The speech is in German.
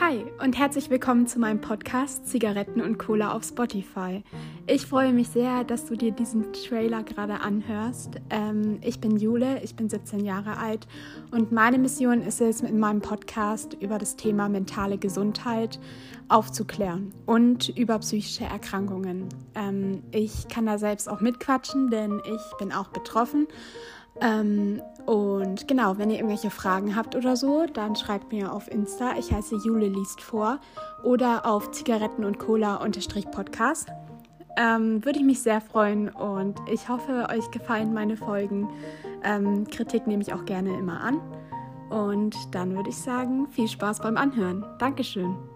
Hi und herzlich willkommen zu meinem Podcast Zigaretten und Cola auf Spotify. Ich freue mich sehr, dass du dir diesen Trailer gerade anhörst. Ähm, ich bin Jule, ich bin 17 Jahre alt und meine Mission ist es, in meinem Podcast über das Thema mentale Gesundheit aufzuklären und über psychische Erkrankungen. Ähm, ich kann da selbst auch mitquatschen, denn ich bin auch betroffen ähm, und genau, wenn ihr irgendwelche Fragen habt oder so, dann schreibt mir auf Insta. Ich heiße Jule liest vor oder auf Zigaretten und Cola unterstrich Podcast. Ähm, Würde ich mich sehr freuen und ich hoffe, euch gefallen meine Folgen. Ähm, Kritik nehme ich auch gerne immer an. Und dann würde ich sagen, viel Spaß beim Anhören. Dankeschön.